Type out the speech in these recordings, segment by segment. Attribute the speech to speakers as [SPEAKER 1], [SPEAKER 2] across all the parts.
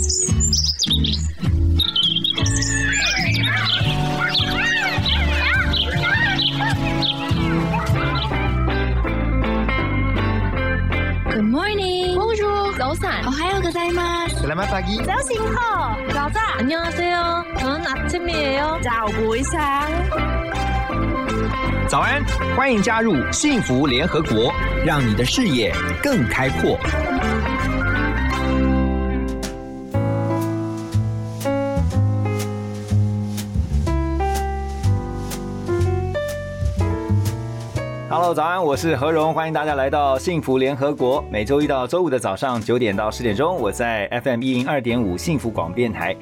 [SPEAKER 1] Good morning.
[SPEAKER 2] Bonjour.
[SPEAKER 1] 早安.
[SPEAKER 2] 오하요 고자이마스.
[SPEAKER 3] Selamat pagi.
[SPEAKER 2] 早醒好.早安.
[SPEAKER 1] 안녕하세요. 저는 아침이에요.
[SPEAKER 2] 早不一상
[SPEAKER 3] 早安，欢迎加入幸福联合国，让你的视野更开阔。 早安，我是何荣，欢迎大家来到幸福联合国。每周一到周五的早上九点到十点钟，我在 FM 一零二点五幸福广电台。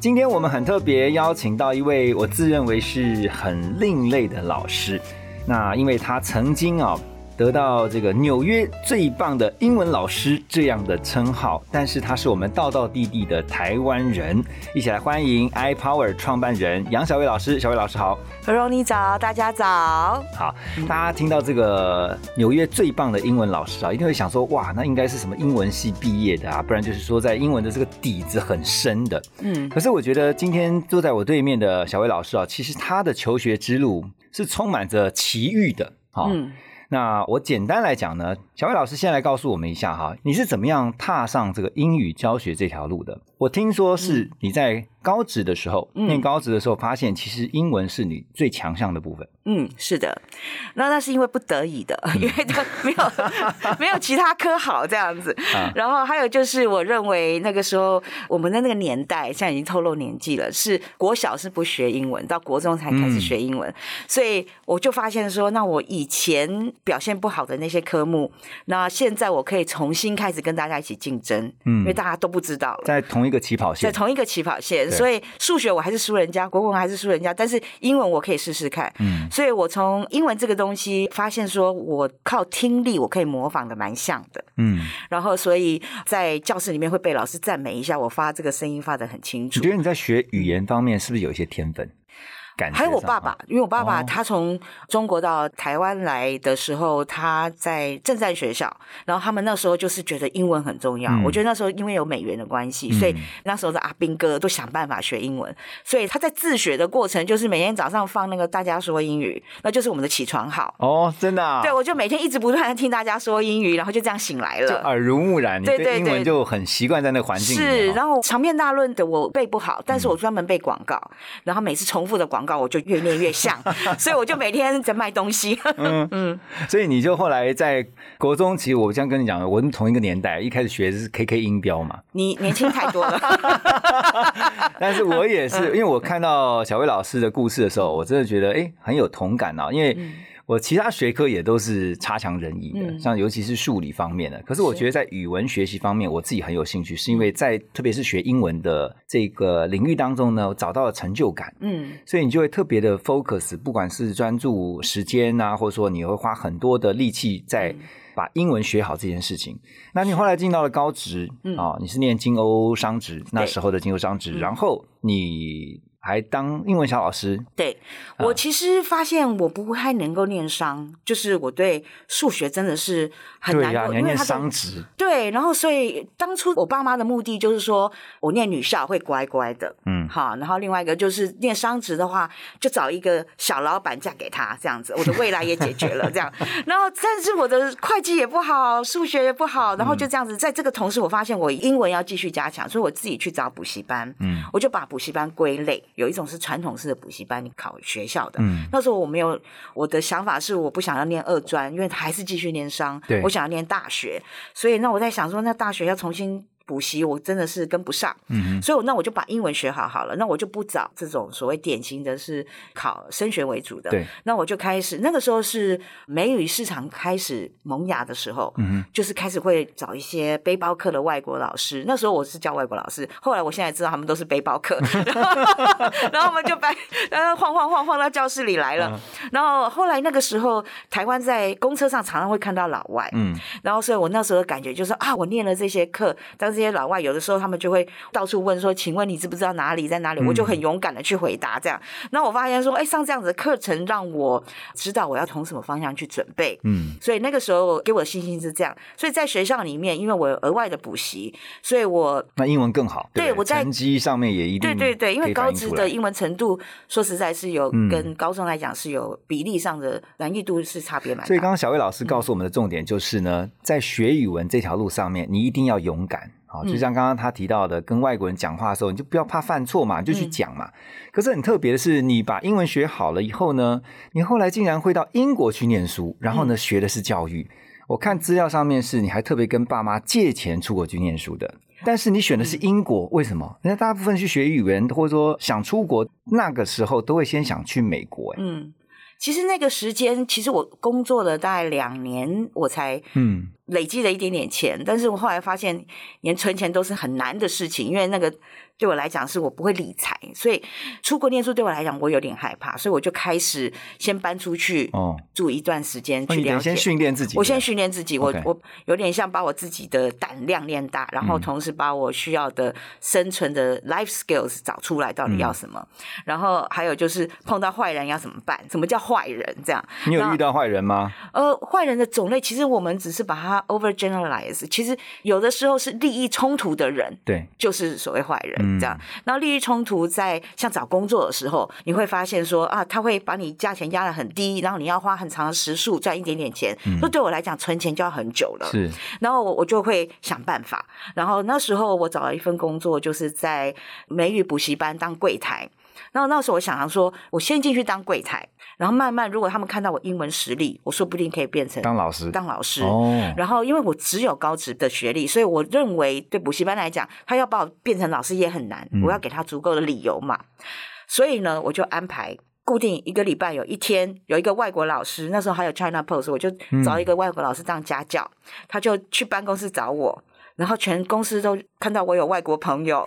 [SPEAKER 3] 今天我们很特别邀请到一位我自认为是很另类的老师。那因为他曾经啊得到这个纽约最棒的英文老师这样的称号，但是他是我们道道地地的台湾人。一起来欢迎 iPower 创办人杨小伟老师。小伟老师好。
[SPEAKER 2] 何荣你早，大家早。
[SPEAKER 3] 好，大家听到这个纽约最棒的英文老师啊，一定会想说，哇，那应该是什么英文系毕业的啊？不然就是说在英文的这个底子很深的。
[SPEAKER 2] 嗯，
[SPEAKER 3] 可是我觉得今天坐在我对面的小魏老师啊，其实他的求学之路是充满着奇遇的。好、
[SPEAKER 2] 嗯
[SPEAKER 3] 那我简单来讲呢，小魏老师先来告诉我们一下哈，你是怎么样踏上这个英语教学这条路的？我听说是你在高职的时候，
[SPEAKER 2] 嗯。
[SPEAKER 3] 念高职的时候，发现其实英文是你最强项的部分。
[SPEAKER 2] 嗯，是的，那那是因为不得已的，因为就没有 没有其他科好这样子。
[SPEAKER 3] 啊。
[SPEAKER 2] 然后还有就是，我认为那个时候我们的那个年代，现在已经透露年纪了，是国小是不学英文，到国中才开始学英文，所以我就发现说，那我以前表现不好的那些科目，那现在我可以重新开始跟大家一起竞争，
[SPEAKER 3] 嗯。
[SPEAKER 2] 因为大家都不知道了。
[SPEAKER 3] 在同一个起跑
[SPEAKER 2] 在
[SPEAKER 3] 线，
[SPEAKER 2] 同一个起跑线，所以数学我还是输人家，国文还是输人家，但是英文我可以试试看。
[SPEAKER 3] 嗯
[SPEAKER 2] 所以我从英文这个东西发现，说我靠听力我可以模仿的蛮像的，
[SPEAKER 3] 嗯，
[SPEAKER 2] 然后所以在教室里面会被老师赞美一下，我发这个声音发的很清楚
[SPEAKER 3] 你觉。得你在学语言方面是不是有一些天分？感觉
[SPEAKER 2] 还有我爸爸，因为我爸爸
[SPEAKER 3] 哦
[SPEAKER 2] 他从中国到台湾来的时候，他在正战学校，然后他们那时候就是觉得英文很重要。
[SPEAKER 3] 嗯
[SPEAKER 2] 我觉得那时候因为有美元的关系，
[SPEAKER 3] 嗯
[SPEAKER 2] 所以那时候的阿兵哥都想办法学英文。所以他在自学的过程，就是每天早上放那个大家说英语，那就是我们的起床号。
[SPEAKER 3] 哦，真的、啊，
[SPEAKER 2] 对，我就每天一直不断的听大家说英语，然后就这样醒来了。
[SPEAKER 3] 就耳濡目染，你
[SPEAKER 2] 对对
[SPEAKER 3] 对英文就很习惯在那个环境里
[SPEAKER 2] 是，
[SPEAKER 3] 哦
[SPEAKER 2] 然后长篇大论的我背不好，但是我专门背广告，然后每次重复的广告我就越念越像，所以我就每天在卖东西。
[SPEAKER 3] 嗯嗯所以你就后来在国中，其实我这样跟你讲，我们同一个年代，一开始学的是 KK 音标嘛，
[SPEAKER 2] 你年轻太多了，
[SPEAKER 3] 但是我也
[SPEAKER 2] 嗯
[SPEAKER 3] 是，因为我看到小薇老师的故事的时候，我真的觉得哎很有同感啊，因为。我其他学科也都是差强人意的，
[SPEAKER 2] 嗯。
[SPEAKER 3] 像尤其是数理方面的。可是我觉得在语文学习方面，我自己很有兴趣，是因为在特别是学英文的这个领域当中呢，我找到了成就感。
[SPEAKER 2] 嗯。
[SPEAKER 3] 所以你就会特别的 focus，不管是专注时间啊，或者说你会花很多的力气在把英文学好这件事情。那你后来进到了高职
[SPEAKER 2] 嗯。
[SPEAKER 3] 啊、你是念金欧商职那时候的金欧商职，然后你还当英文小老师，
[SPEAKER 2] 对
[SPEAKER 3] 啊。
[SPEAKER 2] 我其实发现我不太能够念商，就是我对数学真的是很
[SPEAKER 3] 对呀、
[SPEAKER 2] 难
[SPEAKER 3] 念商职，
[SPEAKER 2] 对，然后所以当初我爸妈的目的就是说我念女校会乖乖的，
[SPEAKER 3] 嗯。
[SPEAKER 2] 好，然后另外一个就是念商职的话，就找一个小老板嫁给他，这样子，我的未来也解决了这样。然后但是我的会计也不好，数学也不好，然后就这样子，在这个同时，我发现我英文要继续加强，所以我自己去找补习班，
[SPEAKER 3] 嗯。
[SPEAKER 2] 我就把补习班归类，有一种是传统式的补习班，你考学校的，
[SPEAKER 3] 嗯。
[SPEAKER 2] 那时候我没有，我的想法是我不想要念二专，因为还是继续念商
[SPEAKER 3] 对，
[SPEAKER 2] 我想要念大学，所以那我在想说，那大学要重新补习，我真的是跟不上，
[SPEAKER 3] 嗯
[SPEAKER 2] 所以我那我就把英文学好好了，那我就不找这种所谓典型的是考升学为主的，
[SPEAKER 3] 对，
[SPEAKER 2] 那我就开始那个时候是美语市场开始萌芽的时候，
[SPEAKER 3] 嗯
[SPEAKER 2] 就是开始会找一些背包客的外国老师。那时候我是教外国老师，后来我现在知道他们都是背包客，然后我们就把然后晃晃晃晃到教室里来了。
[SPEAKER 3] 嗯
[SPEAKER 2] 然后后来那个时候，台湾在公车上常常会看到老外，
[SPEAKER 3] 嗯
[SPEAKER 2] 然后所以我那时候的感觉就是啊，我念了这些课，但这些老外，有的时候他们就会到处问说：“请问你知不知道哪里在哪里？”我就很勇敢的去回答这样。那我发现说，哎，上这样子的课程让我知道我要从什么方向去准备。
[SPEAKER 3] 嗯，
[SPEAKER 2] 所以那个时候给我的信心是这样。所以在学校里面，因为我有额外的补习，所以我
[SPEAKER 3] 那英文更好。不
[SPEAKER 2] 对我在
[SPEAKER 3] 成绩上面也一定
[SPEAKER 2] 对对对，因为高职的英文程度，说实在是有
[SPEAKER 3] 嗯
[SPEAKER 2] 跟高中来讲是有比例上的难易度是差别蛮大。
[SPEAKER 3] 所以刚刚小魏老师告诉我们的重点就是呢，在学语文这条路上面，你一定要勇敢。好，就像刚刚他提到的，跟外国人讲话的时候，你就不要怕犯错嘛，你就去讲嘛。可是很特别的是，你把英文学好了以后呢，你后来竟然会到英国去念书，然后呢，学的是教育。我看资料上面是你还特别跟爸妈借钱出国去念书的，但是你选的是英国，为什么？人家大部分去学语文或者说想出国，那个时候都会先想去美国、哎，
[SPEAKER 2] 嗯，其实那个时间，其实我工作了大概两年，我才
[SPEAKER 3] 嗯，
[SPEAKER 2] 累积了一点点钱，但是我后来发现，连存钱都是很难的事情，因为那个对我来讲是我不会理财，所以出国念书对我来讲我有点害怕，所以我就开始先搬出去
[SPEAKER 3] 哦
[SPEAKER 2] 住一段时间去了解。
[SPEAKER 3] 先训练自己，
[SPEAKER 2] 我先训练自己，我我有点像把我自己的胆量练大，然后
[SPEAKER 3] 嗯
[SPEAKER 2] 同时把我需要的生存的 life skills 找出来，到底
[SPEAKER 3] 嗯
[SPEAKER 2] 要什么。然后还有就是碰到坏人要怎么办？什么叫坏人？这样，
[SPEAKER 3] 你有遇到坏人吗？
[SPEAKER 2] 呃，坏人的种类其实我们只是把它 over generalize，其实有的时候是利益冲突的人。
[SPEAKER 3] 对，
[SPEAKER 2] 就是所谓坏人
[SPEAKER 3] 嗯
[SPEAKER 2] 这样，然后利益冲突在像找工作的时候，你会发现说啊，他会把你价钱压得很低，然后你要花很长的时数赚一点点钱，那、对我来讲存钱就要很久了。
[SPEAKER 3] 是
[SPEAKER 2] 然后我我就会想办法。然后那时候我找了一份工作，就是在美语补习班当柜台。然后那时候我想想说，我先进去当柜台，然后慢慢如果他们看到我英文实力，我说不定可以变成
[SPEAKER 3] 当老师
[SPEAKER 2] 当老师。
[SPEAKER 3] 哦，
[SPEAKER 2] 然后，因为我只有高职的学历，所以我认为对补习班来讲，他要把我变成老师也很难。
[SPEAKER 3] 嗯
[SPEAKER 2] 我要给他足够的理由嘛。所以呢，我就安排固定一个礼拜有一天有一个外国老师，那时候还有 China Post，我就找一个外国老师当家教，他就去办公室找我。然后全公司都看到我有外国朋友，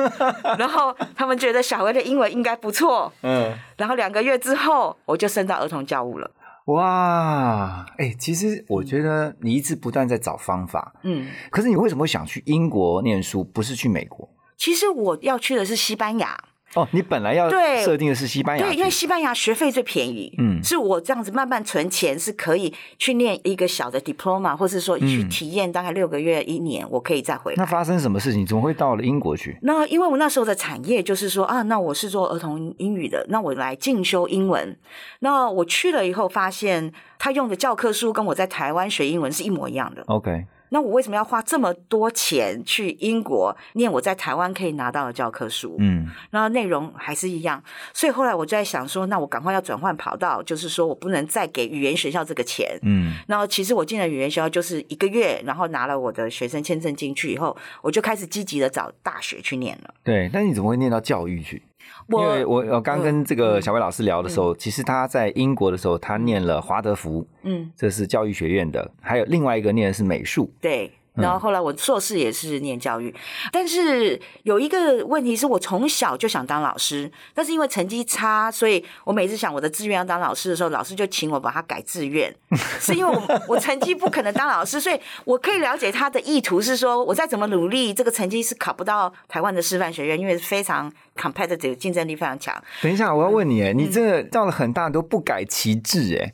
[SPEAKER 2] 然后他们觉得小薇的英文应该不错。
[SPEAKER 3] 嗯，
[SPEAKER 2] 然后两个月之后，我就升到儿童教务了。
[SPEAKER 3] 哇，哎、其实我觉得你一直不断在找方法，
[SPEAKER 2] 嗯，
[SPEAKER 3] 可是你为什么会想去英国念书，不是去美国？
[SPEAKER 2] 其实我要去的是西班牙。
[SPEAKER 3] 哦，你本来要
[SPEAKER 2] 对
[SPEAKER 3] 设定的是西班牙
[SPEAKER 2] 对，
[SPEAKER 3] 去，
[SPEAKER 2] 因为西班牙学费最便宜，
[SPEAKER 3] 嗯
[SPEAKER 2] 是我这样子慢慢存钱是可以去念一个小的 diploma，或是说去
[SPEAKER 3] 嗯
[SPEAKER 2] 体验大概六个月一年，我可以再回来。
[SPEAKER 3] 那发生什么事情？怎么会到了英国去？
[SPEAKER 2] 那因为我那时候的产业就是说啊，那我是做儿童英语的，那我来进修英文。那我去了以后，发现他用的教科书跟我在台湾学英文是一模一样的。
[SPEAKER 3] OK，
[SPEAKER 2] 那我为什么要花这么多钱去英国念我在台湾可以拿到的教科书？
[SPEAKER 3] 嗯，
[SPEAKER 2] 然后内容还是一样，所以后来我就在想说，那我赶快要转换跑道，就是说我不能再给语言学校这个钱。
[SPEAKER 3] 嗯，
[SPEAKER 2] 然后其实我进了语言学校就是一个月，然后拿了我的学生签证进去以后，我就开始积极的找大学去念了。
[SPEAKER 3] 对。但你怎么会念到教育去？因为我我刚跟这个小魏老师聊的时候，其实他在英国的时候，他念了华德福，
[SPEAKER 2] 嗯，
[SPEAKER 3] 这是教育学院的，还有另外一个念的是美术。
[SPEAKER 2] 对。
[SPEAKER 3] 嗯
[SPEAKER 2] 然后后来我硕士也是念教育，但是有一个问题是我从小就想当老师，但是因为成绩差，所以我每次想我的志愿要当老师的时候，老师就请我把它改志愿，是因为我我成绩不可能当老师，所以我可以了解他的意图是说，我再怎么努力，这个成绩是考不到台湾的师范学院，因为非常 competitive，竞争力非常强。
[SPEAKER 3] 等一下，我要问你，你这个到了很大都不改其志，哎。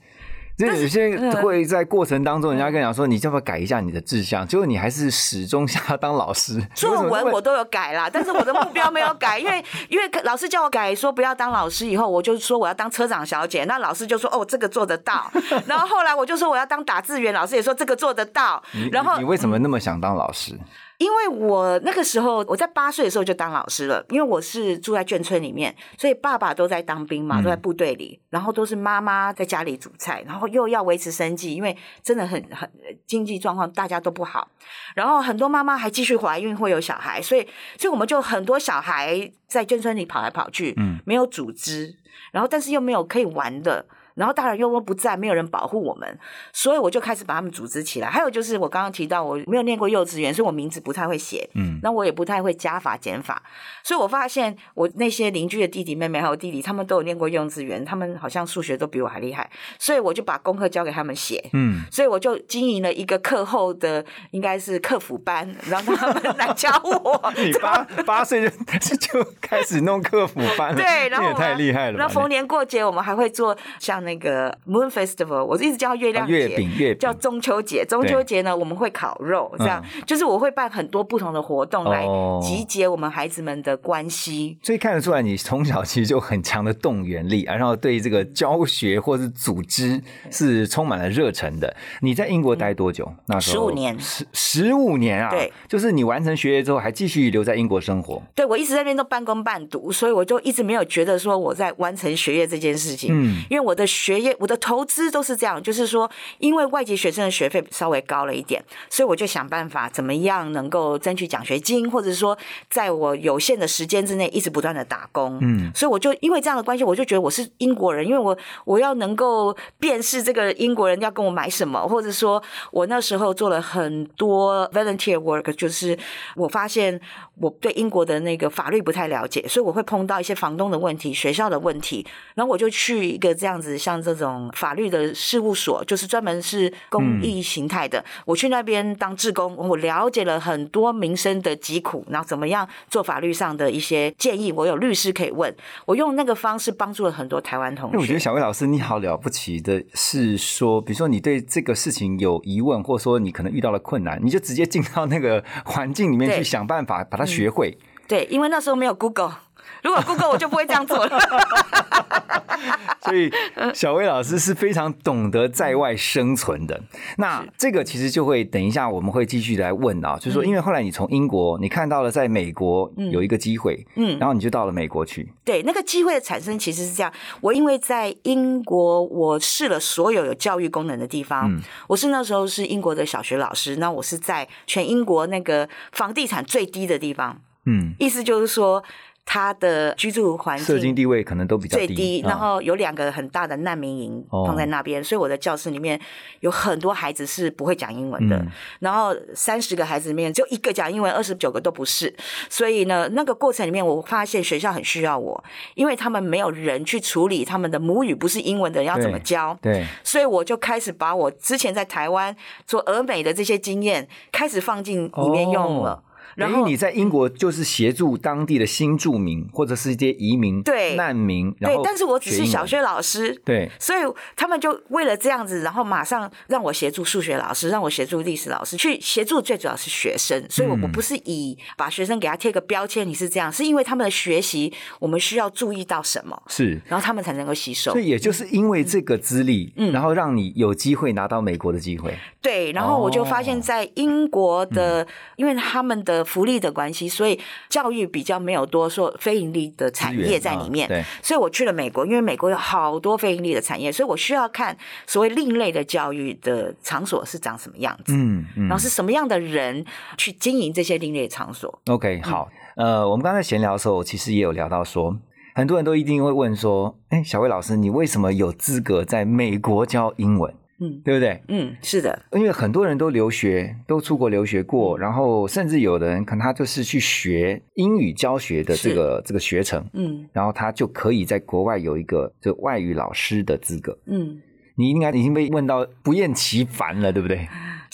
[SPEAKER 3] 就有些
[SPEAKER 2] 嗯
[SPEAKER 3] 会在过程当中，人家跟你讲说，你要不要改一下你的志向？结果你还是始终想要当老师。
[SPEAKER 2] 作文我都有改啦，但是我的目标没有改，因为因为老师叫我改说不要当老师，以后我就说我要当车长小姐，那老师就说哦这个做得到，然后后来我就说我要当打字员，老师也说这个做得到，然后
[SPEAKER 3] 你你为什么那么想当老师？
[SPEAKER 2] 因为我那个时候我在八岁的时候就当老师了，因为我是住在眷村里面，所以爸爸都在当兵嘛，
[SPEAKER 3] 嗯
[SPEAKER 2] 都在部队里，然后都是妈妈在家里煮菜，然后又要维持生计，因为真的很很经济状况大家都不好，然后很多妈妈还继续怀孕会有小孩，所以所以我们就很多小孩在眷村里跑来跑去，
[SPEAKER 3] 嗯
[SPEAKER 2] 没有组织，然后但是又没有可以玩的。然后大人又都不在，没有人保护我们，所以我就开始把他们组织起来。还有就是我刚刚提到，我没有念过幼稚园，所以我名字不太会写，
[SPEAKER 3] 嗯，
[SPEAKER 2] 那我也不太会加法减法，所以我发现我那些邻居的弟弟妹妹还有弟弟，他们都有念过幼稚园，他们好像数学都比我还厉害，所以我就把功课交给他们写，
[SPEAKER 3] 嗯，
[SPEAKER 2] 所以我就经营了一个课后的应该是客服班，让他们 来教我。
[SPEAKER 3] 你八八岁就就开始弄客服班了，
[SPEAKER 2] 对，然后
[SPEAKER 3] 也太厉害了吧。
[SPEAKER 2] 然后逢年过节，我们还会做像那个 Moon Festival，我一直叫月亮
[SPEAKER 3] 月饼月饼
[SPEAKER 2] 叫中秋节。中秋节呢，我们会烤肉，这样、就是我会办很多不同的活动来
[SPEAKER 3] 哦
[SPEAKER 2] 集结我们孩子们的关系。
[SPEAKER 3] 所以看得出来，你从小其实就很强的动员力，然后对这个教学或是组织是充满了热忱的。你在英国待多久？那时候
[SPEAKER 2] 十五年
[SPEAKER 3] 十十五年啊！
[SPEAKER 2] 对，
[SPEAKER 3] 就是你完成学业之后，还继续留在英国生活。
[SPEAKER 2] 对我一直在那边都半工半读，所以我就一直没有觉得说我在完成学业这件事情。
[SPEAKER 3] 嗯，
[SPEAKER 2] 因为我的学业、我的投资都是这样，就是说，因为外籍学生的学费稍微高了一点，所以我就想办法怎么样能够争取奖学金，或者说在我有限的时间之内一直不断的打工。
[SPEAKER 3] 嗯，
[SPEAKER 2] 所以我就因为这样的关系，我就觉得我是英国人，因为我我要能够辨识这个英国人要跟我买什么，或者说我那时候做了很多 volunteer work，就是我发现我对英国的那个法律不太了解，所以我会碰到一些房东的问题、学校的问题，然后我就去一个这样子像这种法律的事务所，就是专门是公益形态的，我去那边当志工，我了解了很多民生的疾苦，然后怎么样做法律上的一些建议，我有律师可以问，我用那个方式帮助了很多台湾同
[SPEAKER 3] 学我觉得。小魏老师你好了不起的是说，比如说你对这个事情有疑问，或者说你可能遇到了困难，你就直接进到那个环境里面去想办法把它学会。
[SPEAKER 2] 对，因为那时候没有 Google。如果 Google 我就不会这样做了。
[SPEAKER 3] 所以小薇老师是非常懂得在外生存的。那这个其实就会等一下我们会继续来问啊，就是说，因为后来你从英国你看到了在美国有一个机会，
[SPEAKER 2] 嗯
[SPEAKER 3] 然后你就到了美国去，
[SPEAKER 2] 对，那个机会的产生其实是这样。我因为在英国，我试了所有有教育功能的地方。
[SPEAKER 3] 嗯
[SPEAKER 2] 我是那时候是英国的小学老师，那我是在全英国那个房地产最低的地方，
[SPEAKER 3] 嗯，
[SPEAKER 2] 意思就是说。他的居住环境
[SPEAKER 3] 社经
[SPEAKER 2] 境
[SPEAKER 3] 地位可能都比较低，
[SPEAKER 2] 最低，
[SPEAKER 3] 啊。
[SPEAKER 2] 然后有两个很大的难民营
[SPEAKER 3] 哦。
[SPEAKER 2] 放在那边，所以我的教室里面有很多孩子是不会讲英文的，
[SPEAKER 3] 嗯。
[SPEAKER 2] 然后三十个孩子里面就一个讲英文，二十九个都不是，所以呢，那个过程里面我发现学校很需要我，因为他们没有人去处理他们的母语不是英文的人要怎么
[SPEAKER 3] 对
[SPEAKER 2] 教，
[SPEAKER 3] 对，
[SPEAKER 2] 所以我就开始把我之前在台湾做俄美的这些经验开始放进里面用了。
[SPEAKER 3] 哦
[SPEAKER 2] 然后
[SPEAKER 3] 你在英国就是协助当地的新住民或者是一些移民、
[SPEAKER 2] 对
[SPEAKER 3] 难民，
[SPEAKER 2] 对但是我只是小学老师，
[SPEAKER 3] 对，
[SPEAKER 2] 所以他们就为了这样子，然后马上让我协助数学老师，让我协助历史老师，去协助最主要是学生。所以我
[SPEAKER 3] 嗯
[SPEAKER 2] 我不是以把学生给他贴个标签，你是这样，是因为他们的学习，我们需要注意到什么，
[SPEAKER 3] 是。
[SPEAKER 2] 然后他们才能够吸收
[SPEAKER 3] 所。以也就是因为这个资历，
[SPEAKER 2] 嗯
[SPEAKER 3] 然后让你有机会拿到美国的机会。
[SPEAKER 2] 对，然后我就发
[SPEAKER 3] 哦
[SPEAKER 2] 现，在英国的，
[SPEAKER 3] 嗯
[SPEAKER 2] 因为他们的福利的关系，所以教育比较没有多说非盈利的产业在里面。
[SPEAKER 3] 啊对
[SPEAKER 2] 所以我去了美国，因为美国有好多非盈利的产业，所以我需要看所谓另类的教育的场所是长什么样子。
[SPEAKER 3] 嗯嗯
[SPEAKER 2] 然后是什么样的人去经营这些另类场所
[SPEAKER 3] ？OK，好，呃，我们刚才闲聊的时候，其实也有聊到说，很多人都一定会问说，哎，小魏老师，你为什么有资格在美国教英文？
[SPEAKER 2] 嗯
[SPEAKER 3] 对不对？
[SPEAKER 2] 嗯，是的，
[SPEAKER 3] 因为很多人都留学，都出国留学过，然后甚至有的人可能他就是去学英语教学的这个这个学程，
[SPEAKER 2] 嗯
[SPEAKER 3] 然后他就可以在国外有一个这外语老师的资格。
[SPEAKER 2] 嗯。
[SPEAKER 3] 你应该已经被问到不厌其烦了，对不对？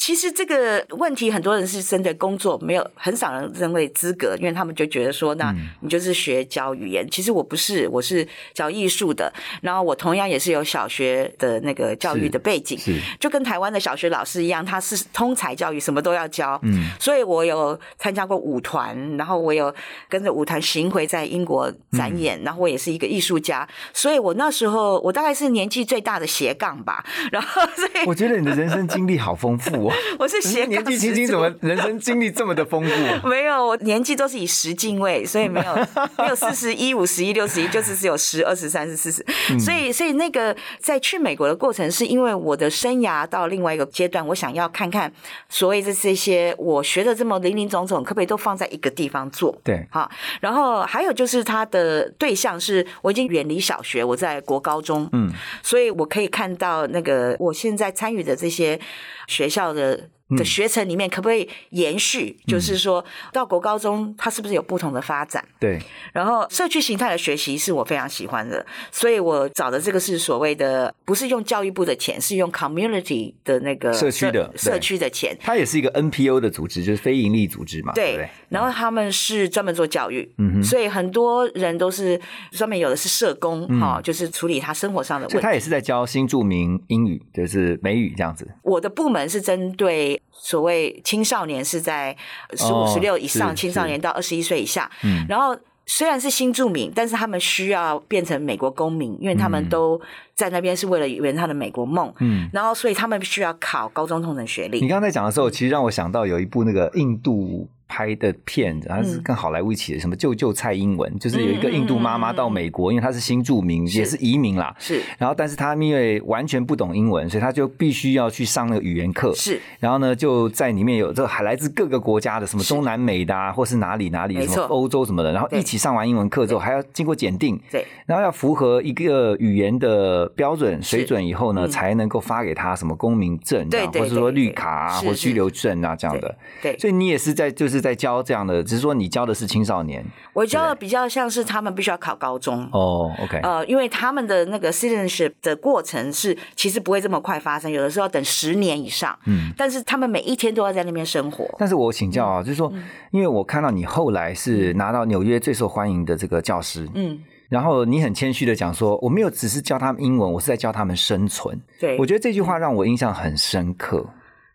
[SPEAKER 2] 其实这个问题，很多人是真的工作，没有很少人认为资格，因为他们就觉得说，那
[SPEAKER 3] 嗯。
[SPEAKER 2] 你就是学教语言。其实我不是，我是教艺术的，然后我同样也是有小学的那个教育的背景，
[SPEAKER 3] 是，
[SPEAKER 2] 就跟台湾的小学老师一样，他是通才教育，什么都要教。
[SPEAKER 3] 嗯，
[SPEAKER 2] 所以我有参加过舞团，然后我有跟着舞团巡回在英国展演，然后我也是一个艺术家，所以我那时候我大概是年纪最大的斜杠吧，然后所以
[SPEAKER 3] 我觉得你的人生经历好丰富哦。
[SPEAKER 2] 我是
[SPEAKER 3] 年纪轻轻怎么人生经历这么的丰富？
[SPEAKER 2] 没有，我年纪都是以十进位，所以没有 没有四十一、五十一、六十一，就是只有十、二十、三十、四十。所以，所以那个在去美国的过程，是因为我的生涯到另外一个阶段，我想要看看所谓的这些我学的这么零零总总，可不可以都放在一个地方做？
[SPEAKER 3] 对，
[SPEAKER 2] 好，然后还有就是他的对象是我已经远离小学，我在国高中，
[SPEAKER 3] 嗯，
[SPEAKER 2] 所以我可以看到那个我现在参与的这些学校的。的学程里面可不可以延续？就是说到国高中，它是不是有不同的发展？
[SPEAKER 3] 对，
[SPEAKER 2] 然后社区形态的学习是我非常喜欢的，所以我找的这个是所谓的不是用教育部的钱，是用 community 的那个
[SPEAKER 3] 社区的
[SPEAKER 2] 社区的钱。
[SPEAKER 3] 它也是一个 NPO 的组织，就是非营利组织嘛，对
[SPEAKER 2] 然后他们是专门做教育，所以很多人都是专门有的是社工
[SPEAKER 3] 嗯
[SPEAKER 2] 哈、就是处理他生活上的问题。
[SPEAKER 3] 所以他也是在教新著名英语，就是美语这样子。
[SPEAKER 2] 我的部门是针对所谓青少年，是在十五、
[SPEAKER 3] 哦
[SPEAKER 2] 十六以上，青少年到二十一岁以下。
[SPEAKER 3] 嗯
[SPEAKER 2] 然后虽然是新住民，但是他们需要变成美国公民，因为他们都在那边是为了圆他的美国梦。
[SPEAKER 3] 嗯，
[SPEAKER 2] 然后所以他们需要考高中同等学历。
[SPEAKER 3] 你刚才讲的时候，其实让我想到有一部那个印度拍的片子，它是
[SPEAKER 2] 嗯。
[SPEAKER 3] 跟好莱坞一起的，什么救救蔡英文，就是有一个印度妈妈到美国，因为她是新住民，也是移民啦。
[SPEAKER 2] 是。
[SPEAKER 3] 然后，但是她因为完全不懂英文，所以她就必须要去上那个语言课。
[SPEAKER 2] 是，
[SPEAKER 3] 然后呢，就在里面有这还来自各个国家的，什么中南美的啊，或是哪里哪里，什么欧洲什么的，然后一起上完英文课之后，还要经过检定，
[SPEAKER 2] 对。
[SPEAKER 3] 然后要符合一个语言的标准水准以后呢，
[SPEAKER 2] 嗯。
[SPEAKER 3] 才能够发给他什么公民证或者说绿卡啊，或者居留证啊这样的。
[SPEAKER 2] 对，
[SPEAKER 3] 所以你也是在就是在教这样的，只是说你教的是青少年
[SPEAKER 2] 我教的比较像是他们必须要考高中。
[SPEAKER 3] 哦。OK，
[SPEAKER 2] 呃，因为他们的那个 citizenship 的过程是其实不会这么快发生，有的时候要等十年以上。
[SPEAKER 3] 嗯，
[SPEAKER 2] 但是他们每一天都要在那边生活。
[SPEAKER 3] 但是我请教
[SPEAKER 2] 嗯
[SPEAKER 3] 啊，就是说，因为我看到你后来是拿到纽约最受欢迎的这个教师，
[SPEAKER 2] 嗯，
[SPEAKER 3] 然后你很谦虚的讲说，我没有只是教他们英文，我是在教他们生存。
[SPEAKER 2] 对，
[SPEAKER 3] 我觉得这句话让我印象很深刻。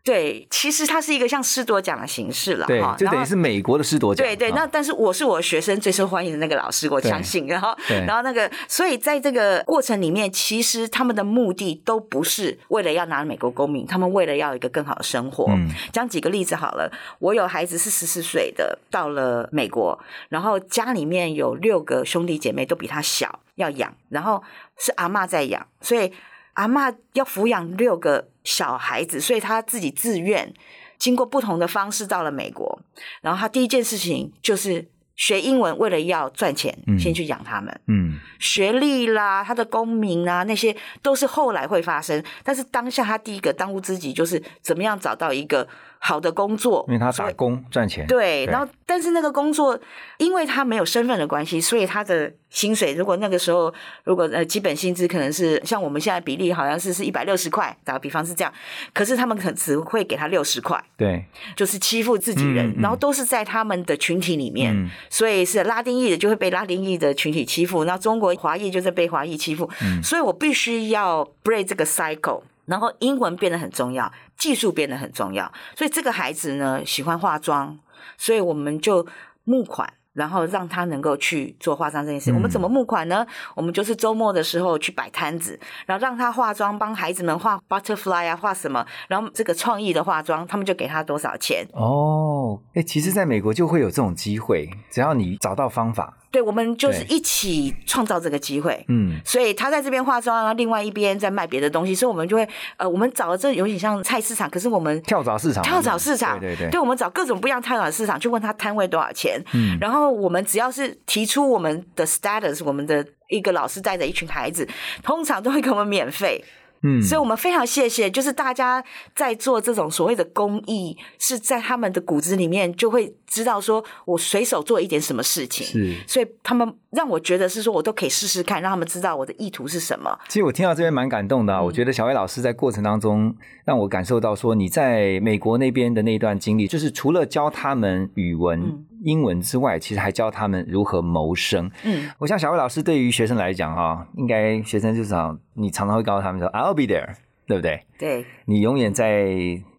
[SPEAKER 2] 对，其实它是一个像师铎奖的形式了，
[SPEAKER 3] 对
[SPEAKER 2] 哈，
[SPEAKER 3] 就等于是美国的师铎奖。
[SPEAKER 2] 对对，
[SPEAKER 3] 啊
[SPEAKER 2] 那但是我是我学生最受欢迎的那个老师，我相信。然后，然后那个，所以在这个过程里面，其实他们的目的都不是为了要拿美国公民，他们为了要一个更好的生活。
[SPEAKER 3] 嗯
[SPEAKER 2] 讲几个例子好了，我有孩子是十四岁的，到了美国，然后家里面有六个兄弟姐妹都比他小，要养，然后是阿嬷在养，所以阿嬷要抚养六个小孩子，所以他自己自愿，经过不同的方式到了美国，然后他第一件事情就是学英文，为了要赚钱，
[SPEAKER 3] 嗯
[SPEAKER 2] 先去养他们。
[SPEAKER 3] 嗯
[SPEAKER 2] 学历啦，他的公民啊，那些都是后来会发生。但是当下他第一个当务之急就是怎么样找到一个好的工作，
[SPEAKER 3] 因为他打工赚钱。
[SPEAKER 2] 对，
[SPEAKER 3] 对
[SPEAKER 2] 然后但是那个工作，因为他没有身份的关系，所以他的薪水如果那个时候如果呃基本薪资可能是像我们现在比例好像是是一百六十块，打个比方是这样，可是他们可能只会给他六十块，
[SPEAKER 3] 对
[SPEAKER 2] 就是欺负自己人，
[SPEAKER 3] 嗯嗯
[SPEAKER 2] 然后都是在他们的群体里面，
[SPEAKER 3] 嗯
[SPEAKER 2] 所以是拉丁裔的就会被拉丁裔的群体欺负，那中国华裔就是被华裔欺负，
[SPEAKER 3] 嗯
[SPEAKER 2] 所以我必须要 break 这个 cycle。然后英文变得很重要，技术变得很重要，所以这个孩子呢喜欢化妆，所以我们就募款。然后让他能够去做化妆这件事。
[SPEAKER 3] 嗯
[SPEAKER 2] 我们怎么募款呢？我们就是周末的时候去摆摊子，然后让他化妆，帮孩子们画 butterfly 啊，画什么，然后这个创意的化妆，他们就给他多少钱。
[SPEAKER 3] 哦，哎，其实，在美国就会有这种机会，只要你找到方法。
[SPEAKER 2] 对，我们就是一起创造这个机会。
[SPEAKER 3] 嗯
[SPEAKER 2] 所以他在这边化妆，然后另外一边在卖别的东西，所以我们就会呃，我们找的这有点像菜市场，可是我们
[SPEAKER 3] 跳蚤市场，
[SPEAKER 2] 跳蚤市场，
[SPEAKER 3] 对对对，
[SPEAKER 2] 我们找各种不一样跳蚤市场去问他摊位多少钱，
[SPEAKER 3] 嗯
[SPEAKER 2] 然后我们只要是提出我们的 status，我们的一个老师带着一群孩子，通常都会给我们免费，
[SPEAKER 3] 嗯
[SPEAKER 2] 所以我们非常谢谢，就是大家在做这种所谓的公益，是在他们的骨子里面就会知道说我随手做一点什么事情，
[SPEAKER 3] 是。
[SPEAKER 2] 所以他们让我觉得是说我都可以试试看，让他们知道我的意图是什么。
[SPEAKER 3] 其实我听到这边蛮感动的
[SPEAKER 2] 嗯
[SPEAKER 3] 啊，我觉得小薇老师在过程当中让我感受到说，你在美国那边的那段经历，就是除了教他们语文、
[SPEAKER 2] 嗯
[SPEAKER 3] 英文之外，其实还教他们如何谋生。
[SPEAKER 2] 嗯，
[SPEAKER 3] 我想小魏老师对于学生来讲啊，应该学生就是常你常常会告诉他们说 "I'll be there"，对不对？
[SPEAKER 2] 对，
[SPEAKER 3] 你永远在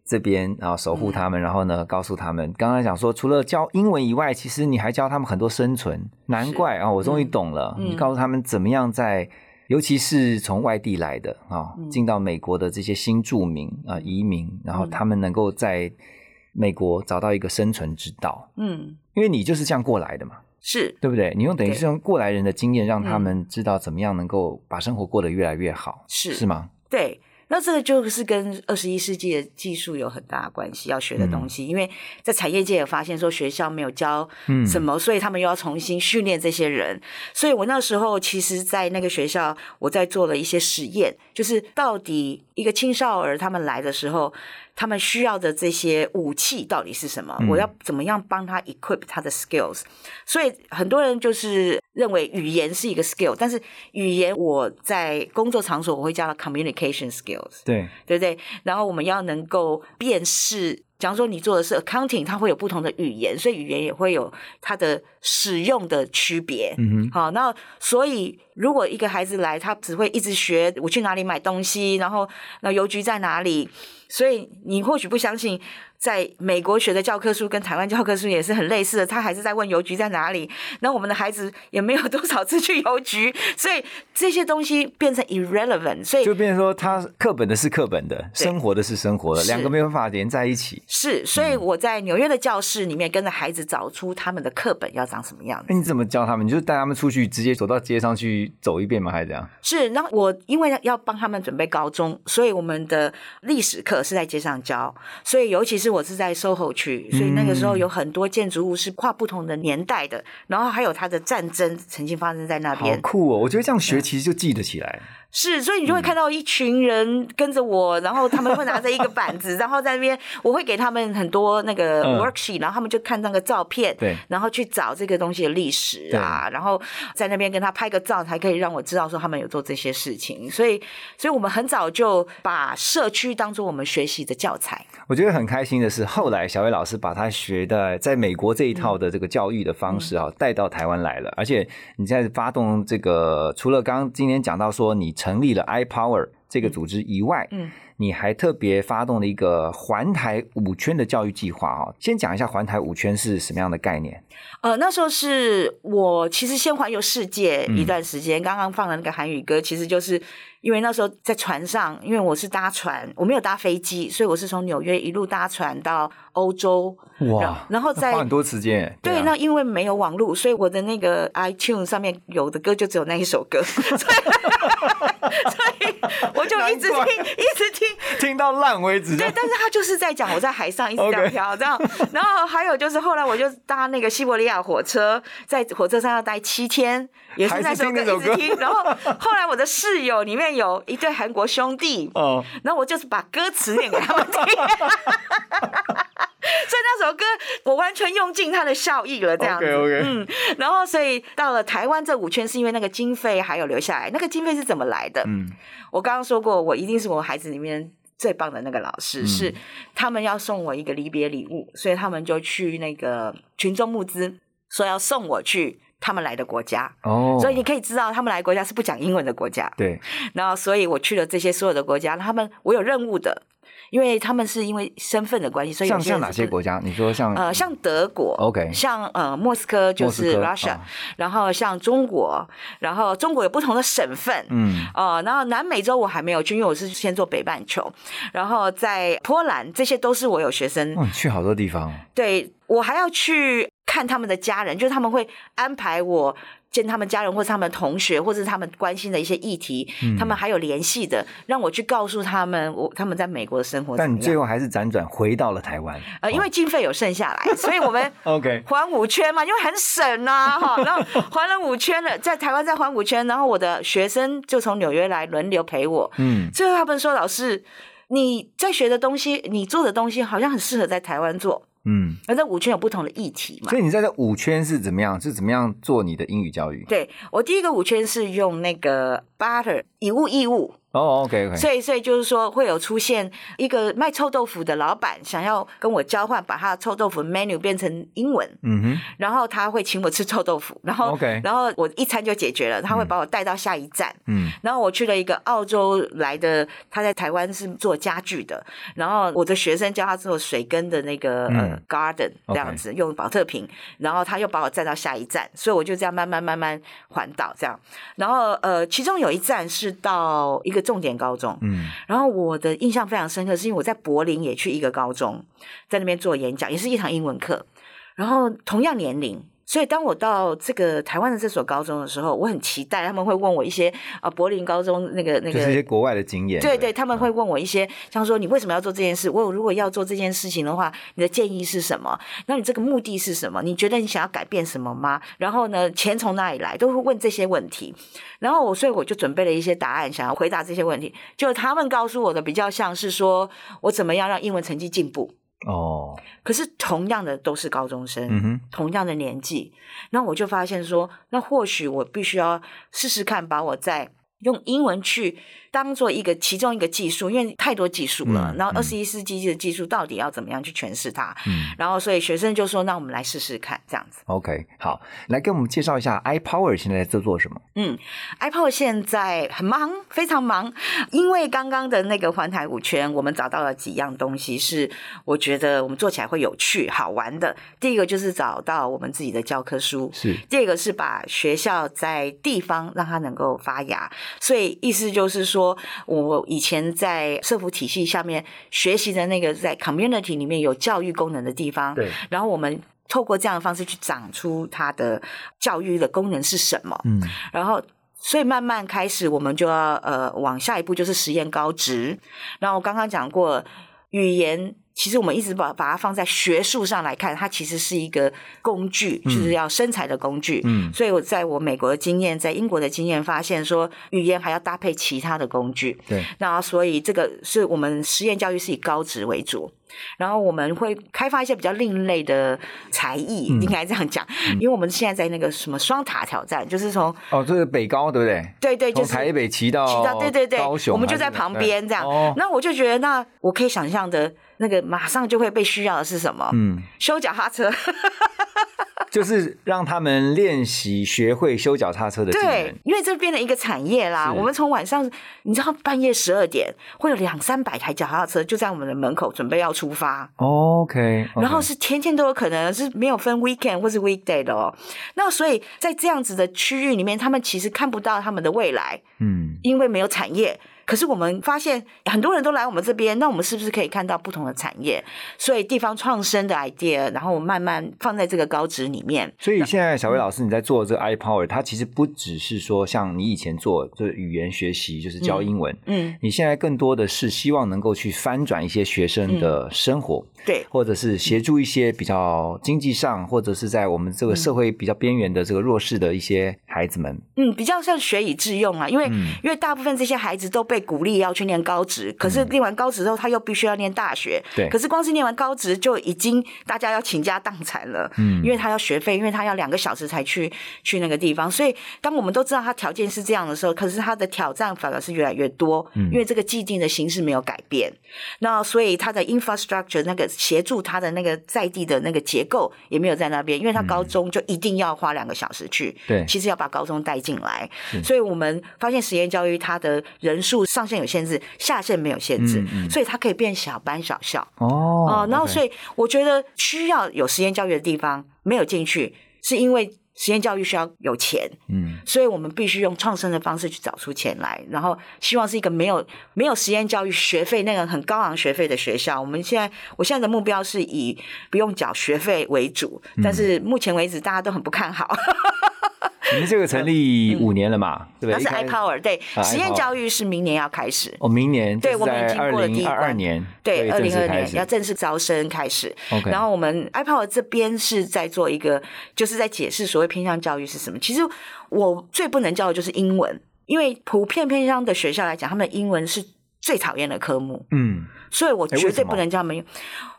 [SPEAKER 3] 这边，然后守护他们，然后呢，告诉他们，刚刚讲说，除了教英文以外，其实你还教他们很多生存。难怪啊，我终于懂了，
[SPEAKER 2] 嗯。
[SPEAKER 3] 你告诉他们怎么样在尤其是从外地来的啊，进到美国的这些新住民啊、移民，然后他们能够在美国找到一个生存之道，
[SPEAKER 2] 嗯，
[SPEAKER 3] 因为你就是这样过来的嘛，
[SPEAKER 2] 是。
[SPEAKER 3] 对不对？你用等于是用过来人的经验，让他们知道怎么样能够把生活过得越来越好，
[SPEAKER 2] 是。
[SPEAKER 3] 是吗？
[SPEAKER 2] 对。那这个就是跟二十一世纪的技术有很大的关系，要学的东西。因为在产业界也发现说学校没有教
[SPEAKER 3] 嗯
[SPEAKER 2] 什么，所以他们又要重新训练这些人。所以我那时候其实，在那个学校，我在做了一些实验，就是到底一个青少儿他们来的时候，他们需要的这些武器到底是什么？我要怎么样帮他 equip 他的 skills？所以很多人就是认为语言是一个 skill，但是语言我在工作场所我会叫它 communication skills，
[SPEAKER 3] 对，
[SPEAKER 2] 对不对？然后我们要能够辨识。假如说你做的是 accounting，它会有不同的语言，所以语言也会有它的使用的区别。
[SPEAKER 3] 嗯哼，
[SPEAKER 2] 好，那所以如果一个孩子来，他只会一直学我去哪里买东西，然后那邮局在哪里，所以你或许不相信，在美国学的教科书跟台湾教科书也是很类似的，他还是在问邮局在哪里。那我们的孩子也没有多少次去邮局，所以这些东西变成 irrelevant，所以
[SPEAKER 3] 就变成说，他课本的是课本的，生活的是生活的，两个没有办法连在一起。
[SPEAKER 2] 是，所以我在纽约的教室里面跟着孩子找出他们的课本要长什么样子
[SPEAKER 3] 那。你怎么教他们？你就带他们出去，直接走到街上去走一遍吗？还是怎样？
[SPEAKER 2] 是，然后我因为要帮他们准备高中，所以我们的历史课是在街上教，所以尤其是我是在 SOHO 区，所以那个时候有很多建筑物是跨不同的年代的，然后还有它的战争曾经发生在那
[SPEAKER 3] 好
[SPEAKER 2] 边。
[SPEAKER 3] 酷哦！我觉得这样学其实就记得起来。
[SPEAKER 2] 是，所以你就会看到一群人跟着我，然后他们会拿着一个板子，然后在那边我会给他们很多那个
[SPEAKER 3] 嗯
[SPEAKER 2] worksheet，、然后他们就看那个照片，
[SPEAKER 3] 对
[SPEAKER 2] 然后去找这个东西的历史啊，然后在那边跟他拍个照，才可以让我知道说他们有做这些事情。所以，所以我们很早就把社区当做我们学习的教材。
[SPEAKER 3] 我觉得很开心的是，后来小薇老师把他学的在美国这一套的这个教育的方式啊，带到台湾来了。而且你在发动这个，除了刚刚今天讲到说你成立了 iPower 这个组织以外，
[SPEAKER 2] 嗯，
[SPEAKER 3] 你还特别发动了一个环台五圈的教育计划哦。先讲一下环台五圈是什么样的概念？
[SPEAKER 2] 呃，那时候是我其实先环游世界
[SPEAKER 3] 嗯
[SPEAKER 2] 一段时间，刚刚放的那个韩语歌，其实就是因为那时候在船上，因为我是搭船，我没有搭飞机，所以我是从纽约一路搭船到欧洲，
[SPEAKER 3] 哇，
[SPEAKER 2] 然后再
[SPEAKER 3] 花很多时间耶。
[SPEAKER 2] 对，
[SPEAKER 3] 啊
[SPEAKER 2] 那因为没有网络，所以我的那个 iTunes 上面有的歌就只有那一首歌，所以我就一直听，一直听，
[SPEAKER 3] 听到烂为止。
[SPEAKER 2] 对，但是他就是在讲我在海上一直这样飘这样，然后还有就是后来我就搭那个西伯利亚火车，在火车上要待七天，也是那首歌
[SPEAKER 3] 还是听那首歌。
[SPEAKER 2] 一直听，然后后来我的室友里面有一对韩国兄弟，
[SPEAKER 3] 哦，
[SPEAKER 2] 然后我就是把歌词念给他们听。所以那首歌我完全用尽它的效益了，这样子。
[SPEAKER 3] OK，OK。
[SPEAKER 2] 嗯，然后所以到了台湾这五圈是因为那个经费还有留下来，那个经费是怎么来的？
[SPEAKER 3] 嗯，
[SPEAKER 2] 我刚刚说过，我一定是我孩子里面最棒的那个老师，
[SPEAKER 3] 嗯。
[SPEAKER 2] 是他们要送我一个离别礼物，所以他们就去那个群众募资，说要送我去他们来的国家。
[SPEAKER 3] 哦，
[SPEAKER 2] 所以你可以知道，他们来的国家是不讲英文的国家。
[SPEAKER 3] 对，
[SPEAKER 2] 然后，所以我去了这些所有的国家，他们我有任务的，因为他们是因为身份的关系，所以有
[SPEAKER 3] 像像哪些国家？你说像
[SPEAKER 2] 呃，像德国
[SPEAKER 3] OK
[SPEAKER 2] 像呃莫斯科就是 Russia，、
[SPEAKER 3] 啊
[SPEAKER 2] 然后像中国，然后中国有不同的省份，
[SPEAKER 3] 嗯
[SPEAKER 2] 呃，然后南美洲我还没有去，因为我是先做北半球，然后在波兰，这些都是我有学生，
[SPEAKER 3] 哦，你去好多地方哦。
[SPEAKER 2] 对我还要去看他们的家人，就是他们会安排我。见他们家人，或是他们同学，或是他们关心的一些议题，
[SPEAKER 3] 嗯
[SPEAKER 2] 他们还有联系的，让我去告诉他们，我他们在美国的生活。
[SPEAKER 3] 但你最后还是辗转回到了台湾。
[SPEAKER 2] 呃，因为经费有剩下来，所以我们
[SPEAKER 3] OK，
[SPEAKER 2] 环五圈嘛，因为很省啊，哈，然后环了五圈了，在台湾再环五圈，然后我的学生就从纽约来轮流陪我，
[SPEAKER 3] 嗯，
[SPEAKER 2] 最后他们说，老师你在学的东西，你做的东西好像很适合在台湾做，
[SPEAKER 3] 嗯，
[SPEAKER 2] 而这五圈有不同的议题嘛
[SPEAKER 3] 所。以你在这五圈是怎么样？是怎么样做你的英语教育？
[SPEAKER 2] 对我第一个五圈是用那个 butter 以物易物，
[SPEAKER 3] 哦，OK OK，
[SPEAKER 2] 所以，所以就是说，会有出现一个卖臭豆腐的老板想要跟我交换，把他的臭豆腐 menu 变成英文，
[SPEAKER 3] 嗯哼，
[SPEAKER 2] 然后他会请我吃臭豆腐，然后
[SPEAKER 3] OK
[SPEAKER 2] 然后我一餐就解决了，他会把我带到下一站，
[SPEAKER 3] 嗯。
[SPEAKER 2] 然后我去了一个澳洲来的，他在台湾是做家具的，然后我的学生教他做水根的那个、garden 这样子，用保特瓶，然后他又把我带到下一站，所以我就这样慢慢慢慢环岛这样，然后呃，其中有一站是到一个重点高中，
[SPEAKER 3] 嗯
[SPEAKER 2] 然后我的印象非常深刻，是因为我在柏林也去一个高中，在那边做演讲，也是一堂英文课，然后同样年龄。所以，当我到这个台湾的这所高中的时候，我很期待他们会问我一些啊，柏林高中那个那个，
[SPEAKER 3] 就是一些国外的经验。
[SPEAKER 2] 对对，他们会问我一些，像说你为什么要做这件事？我如果要做这件事情的话，你的建议是什么？那你这个目的是什么？你觉得你想要改变什么吗？然后呢，钱从哪里来？都会问这些问题。然后我，所以我就准备了一些答案，想要回答这些问题。就他们告诉我的比较像是说我怎么样让英文成绩进步。
[SPEAKER 3] 哦，
[SPEAKER 2] 可是同样的都是高中生，
[SPEAKER 3] 嗯哼，
[SPEAKER 2] 同样的年纪，那我就发现说，那或许我必须要试试看，把我在用英文去当做一个其中一个技术，因为太多技术了。
[SPEAKER 3] 嗯
[SPEAKER 2] 然后二十一世纪的技术到底要怎么样去诠释它？
[SPEAKER 3] 嗯
[SPEAKER 2] 然后所以学生就说，那我们来试试看，这样子。
[SPEAKER 3] ，OK，好，来给我们介绍一下 iPower 现在在做什么？
[SPEAKER 2] 嗯，iPower 现在很忙，非常忙，因为刚刚的那个环台五圈，我们找到了几样东西，是我觉得我们做起来会有趣、好玩的。第一个就是找到我们自己的教科书，
[SPEAKER 3] 是
[SPEAKER 2] 第二个是把学校在地方让它能够发芽，所以意思就是说，我以前在社福体系下面学习的那个在 community 里面有教育功能的地方，
[SPEAKER 3] 对，
[SPEAKER 2] 然后我们透过这样的方式去长出它的教育的功能是什么，
[SPEAKER 3] 嗯
[SPEAKER 2] 然后。所以慢慢开始，我们就要呃往下一步，就是实验高职。然后我刚刚讲过，语言其实我们一直把把它放在学术上来看，它其实是一个工具，就是要生财的工具。
[SPEAKER 3] 嗯
[SPEAKER 2] 所以我在我美国的经验，在英国的经验发现说，语言还要搭配其他的工具。
[SPEAKER 3] 对，
[SPEAKER 2] 那所以这个是我们实验教育是以高职为主，然后我们会开发一些比较另类的才艺，
[SPEAKER 3] 嗯
[SPEAKER 2] 应该这样讲，因为我们现在在那个什么双塔挑战，就是从
[SPEAKER 3] 哦，这是北高对不对？
[SPEAKER 2] 对对，就是
[SPEAKER 3] 从台北骑到
[SPEAKER 2] 骑到对对对，
[SPEAKER 3] 高雄，
[SPEAKER 2] 我们就在旁边这样。
[SPEAKER 3] 哦，
[SPEAKER 2] 那我就觉得，那我可以想象的那个马上就会被需要的是什么？
[SPEAKER 3] 嗯，
[SPEAKER 2] 修脚踏车。
[SPEAKER 3] 就是让他们练习学会修脚踏车的技
[SPEAKER 2] 对
[SPEAKER 3] 能。，
[SPEAKER 2] 因为这变成一个产业啦。我们从晚上，你知道半夜十二点会有两三百台脚踏车就在我们的门口准备要出发。
[SPEAKER 3] OK，
[SPEAKER 2] 然后是天天都有可能，是没有分 weekend 或是 weekday 的哦。那所以在这样子的区域里面，他们其实看不到他们的未来，
[SPEAKER 3] 嗯，
[SPEAKER 2] 因为没有产业。可是我们发现很多人都来我们这边，那我们是不是可以看到不同的产业？所以地方创生的 idea，然后慢慢放在这个高职里面。
[SPEAKER 3] 所以现在小薇老师你在做这个 iPower，它其实不只是说像你以前做就是语言学习，就是教英文，
[SPEAKER 2] 嗯，
[SPEAKER 3] 你现在更多的是希望能够去翻转一些学生的生活，
[SPEAKER 2] 对，
[SPEAKER 3] 或者是协助一些比较经济上，或者是在我们这个社会比较边缘的这个弱势的一些孩子们。
[SPEAKER 2] 嗯，比较像学以致用啊，因为、
[SPEAKER 3] 嗯
[SPEAKER 2] 因为大部分这些孩子都被鼓励要去念高职，可是念完高职之后，他又必须要念大学。
[SPEAKER 3] 对。
[SPEAKER 2] 可是光是念完高职就已经大家要倾家荡产了。
[SPEAKER 3] 嗯。
[SPEAKER 2] 因为他要学费，因为他要两个小时才去去那个地方，所以当我们都知道他条件是这样的时候，可是他的挑战反而是越来越多，
[SPEAKER 3] 嗯。
[SPEAKER 2] 因为这个既定的形式没有改变。那所以他的 infrastructure 那个协助他的那个在地的那个结构也没有在那边，因为他高中就一定要花两个小时去，
[SPEAKER 3] 对。
[SPEAKER 2] 其实要把高中带进来，所以我们发现实验教育它的人数上限有限制，下限没有限制，
[SPEAKER 3] 嗯嗯
[SPEAKER 2] 所以它可以变小班小校。
[SPEAKER 3] 哦
[SPEAKER 2] 哦，然后所以我觉得需要有实验教育的地方没有进去，是因为实验教育需要有钱，
[SPEAKER 3] 嗯
[SPEAKER 2] 所以我们必须用创生的方式去找出钱来，然后希望是一个没有没有实验教育学费那个很高昂学费的学校。我们现在我现在的目标是以不用缴学费为主，
[SPEAKER 3] 嗯
[SPEAKER 2] 但是目前为止大家都很不看好。
[SPEAKER 3] 你们这个成立五年了嘛，对不对？
[SPEAKER 2] 那是 iPower 对
[SPEAKER 3] 啊
[SPEAKER 2] 实验教育是明年要开始。
[SPEAKER 3] 哦，明年
[SPEAKER 2] 对我们已经
[SPEAKER 3] 二
[SPEAKER 2] 过了第一关
[SPEAKER 3] 年
[SPEAKER 2] 对，二零二年要正式招生开始。然后我们 iPower 这边是在做一个，就是在解释所谓偏向教育是什么。其实我最不能教的就是英文，因为普遍偏向的学校来讲，他们的英文是最讨厌的科目，
[SPEAKER 3] 嗯
[SPEAKER 2] 所以我绝对不能教他们。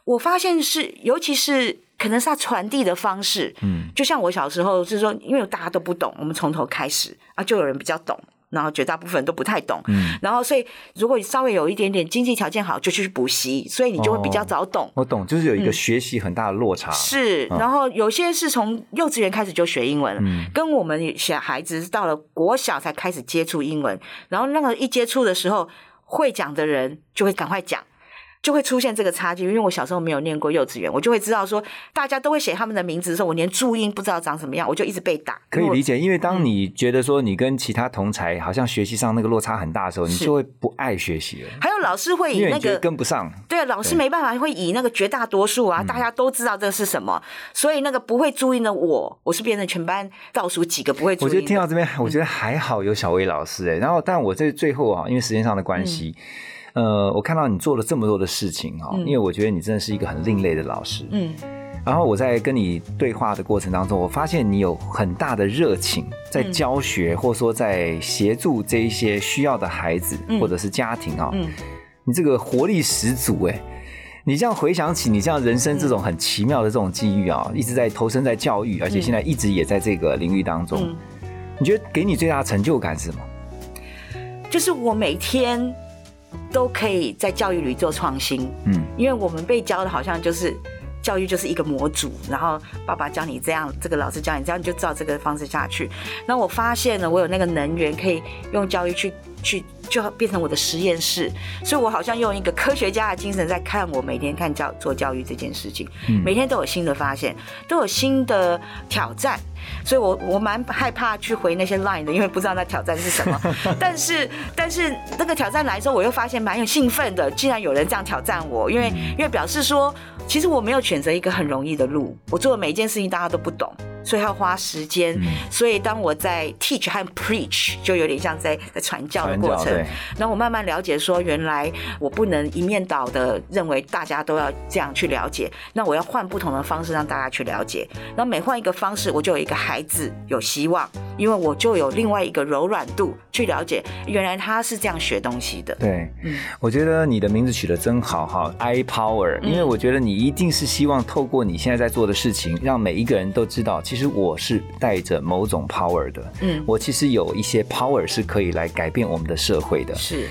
[SPEAKER 2] 我发现是，尤其是可能是他传递的方式，
[SPEAKER 3] 嗯
[SPEAKER 2] 就像我小时候是说，因为大家都不懂，我们从头开始啊，就有人比较懂。然后绝大部分都不太懂。
[SPEAKER 3] 嗯，
[SPEAKER 2] 然后所以如果你稍微有一点点经济条件好，就去补习，所以你就会比较
[SPEAKER 3] 哦
[SPEAKER 2] 早懂。
[SPEAKER 3] 我懂，就是有一个学习很大的落差。
[SPEAKER 2] 是，
[SPEAKER 3] 嗯
[SPEAKER 2] 然后有些是从幼稚园开始就学英文了，
[SPEAKER 3] 嗯
[SPEAKER 2] 跟我们小孩子到了国小才开始接触英文，然后那个一接触的时候，会讲的人就会赶快讲。就会出现这个差距，因为我小时候没有念过幼稚园，我就会知道说，大家都会写他们的名字的时候，我连注音不知道长什么样，我就一直被打。
[SPEAKER 3] 可以理解，因为当
[SPEAKER 2] 嗯
[SPEAKER 3] 你觉得说你跟其他同才好像学习上那个落差很大的时候，你就会不爱学习了，
[SPEAKER 2] 还有老师会以那
[SPEAKER 3] 因为你觉得
[SPEAKER 2] 个
[SPEAKER 3] 跟不上。
[SPEAKER 2] 对，老师没办法，会以那个绝大多数啊，大家都知道这是什么，所以那个不会注音的我，我是变成全班倒数几个不会注
[SPEAKER 3] 我
[SPEAKER 2] 音我。
[SPEAKER 3] 觉得听到这边，我觉得还好有小薇老师哎、然后，但我这最后啊，因为时间上的关系，呃，我看到你做了这么多的事情哈、
[SPEAKER 2] 嗯
[SPEAKER 3] 因为我觉得你真的是一个很另类的老师。
[SPEAKER 2] 嗯。
[SPEAKER 3] 然后我在跟你对话的过程当中，我发现你有很大的热情，在
[SPEAKER 2] 嗯。
[SPEAKER 3] 教学、或者说在协助这一些需要的孩子、
[SPEAKER 2] 嗯。
[SPEAKER 3] 或者是家庭啊、
[SPEAKER 2] 嗯，
[SPEAKER 3] 你这个活力十足哎、你这样回想起你这样人生这种很奇妙的这种机遇啊，一直在投身在教育，而且现在一直也在这个领域当中，
[SPEAKER 2] 嗯。
[SPEAKER 3] 你觉得给你最大的成就感是什么？
[SPEAKER 2] 就是我每天都可以在教育里做创新，
[SPEAKER 3] 嗯，
[SPEAKER 2] 因为我们被教的好像就是。教育就是一个模组，然后爸爸教你这样，这个老师教你这样，你就照这个方式下去。那我发现呢，我有那个能源可以用教育去去，就变成我的实验室。所以我好像用一个科学家的精神在看我每天看教做教育这件事情，
[SPEAKER 3] 嗯
[SPEAKER 2] 每天都有新的发现，都有新的挑战。所以我我蛮害怕去回那些 line 的，因为不知道那挑战是什么。但是但是那个挑战来的时候，我又发现蛮有兴奋的，竟然有人这样挑战我，因为因为表示说，其实我没有选择一个很容易的路，我做的每一件事情大家都不懂。所以要花时间，
[SPEAKER 3] 嗯
[SPEAKER 2] 所以当我在 teach 和 preach，就有点像在在传教的过程。然后我慢慢了解说，原来我不能一面倒的认为大家都要这样去了解，那我要换不同的方式让大家去了解。然后每换一个方式，我就有一个孩子有希望，因为我就有另外一个柔软度去了解，原来他是这样学东西的。
[SPEAKER 3] 对，
[SPEAKER 2] 嗯
[SPEAKER 3] 我觉得你的名字取得真好哈，I Power，因为
[SPEAKER 2] 嗯
[SPEAKER 3] 我觉得你一定是希望透过你现在在做的事情，让每一个人都知道，其实我是带着某种 power 的，
[SPEAKER 2] 嗯，
[SPEAKER 3] 我其实有一些 power 是可以来改变我们的社会的。
[SPEAKER 2] 是，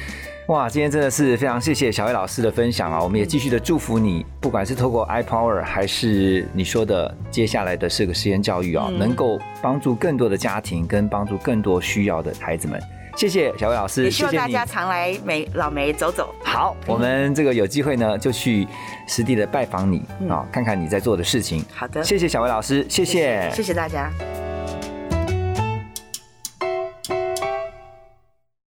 [SPEAKER 3] 哇，今天真的是非常谢谢小薇老师的分享啊！我们也继续的祝福你，不管是透过 i Power 还是你说的接下来的这个实验教育啊，
[SPEAKER 2] 嗯
[SPEAKER 3] 能够帮助更多的家庭跟帮助更多需要的孩子们。谢谢小薇老师，
[SPEAKER 2] 也希望。大家常来美老梅走走。
[SPEAKER 3] 好，我们这个有机会呢，就去实地的拜访你啊，看看你在做的事情。
[SPEAKER 2] 好的，
[SPEAKER 3] 谢谢小薇老师，谢谢，
[SPEAKER 2] 谢谢大家。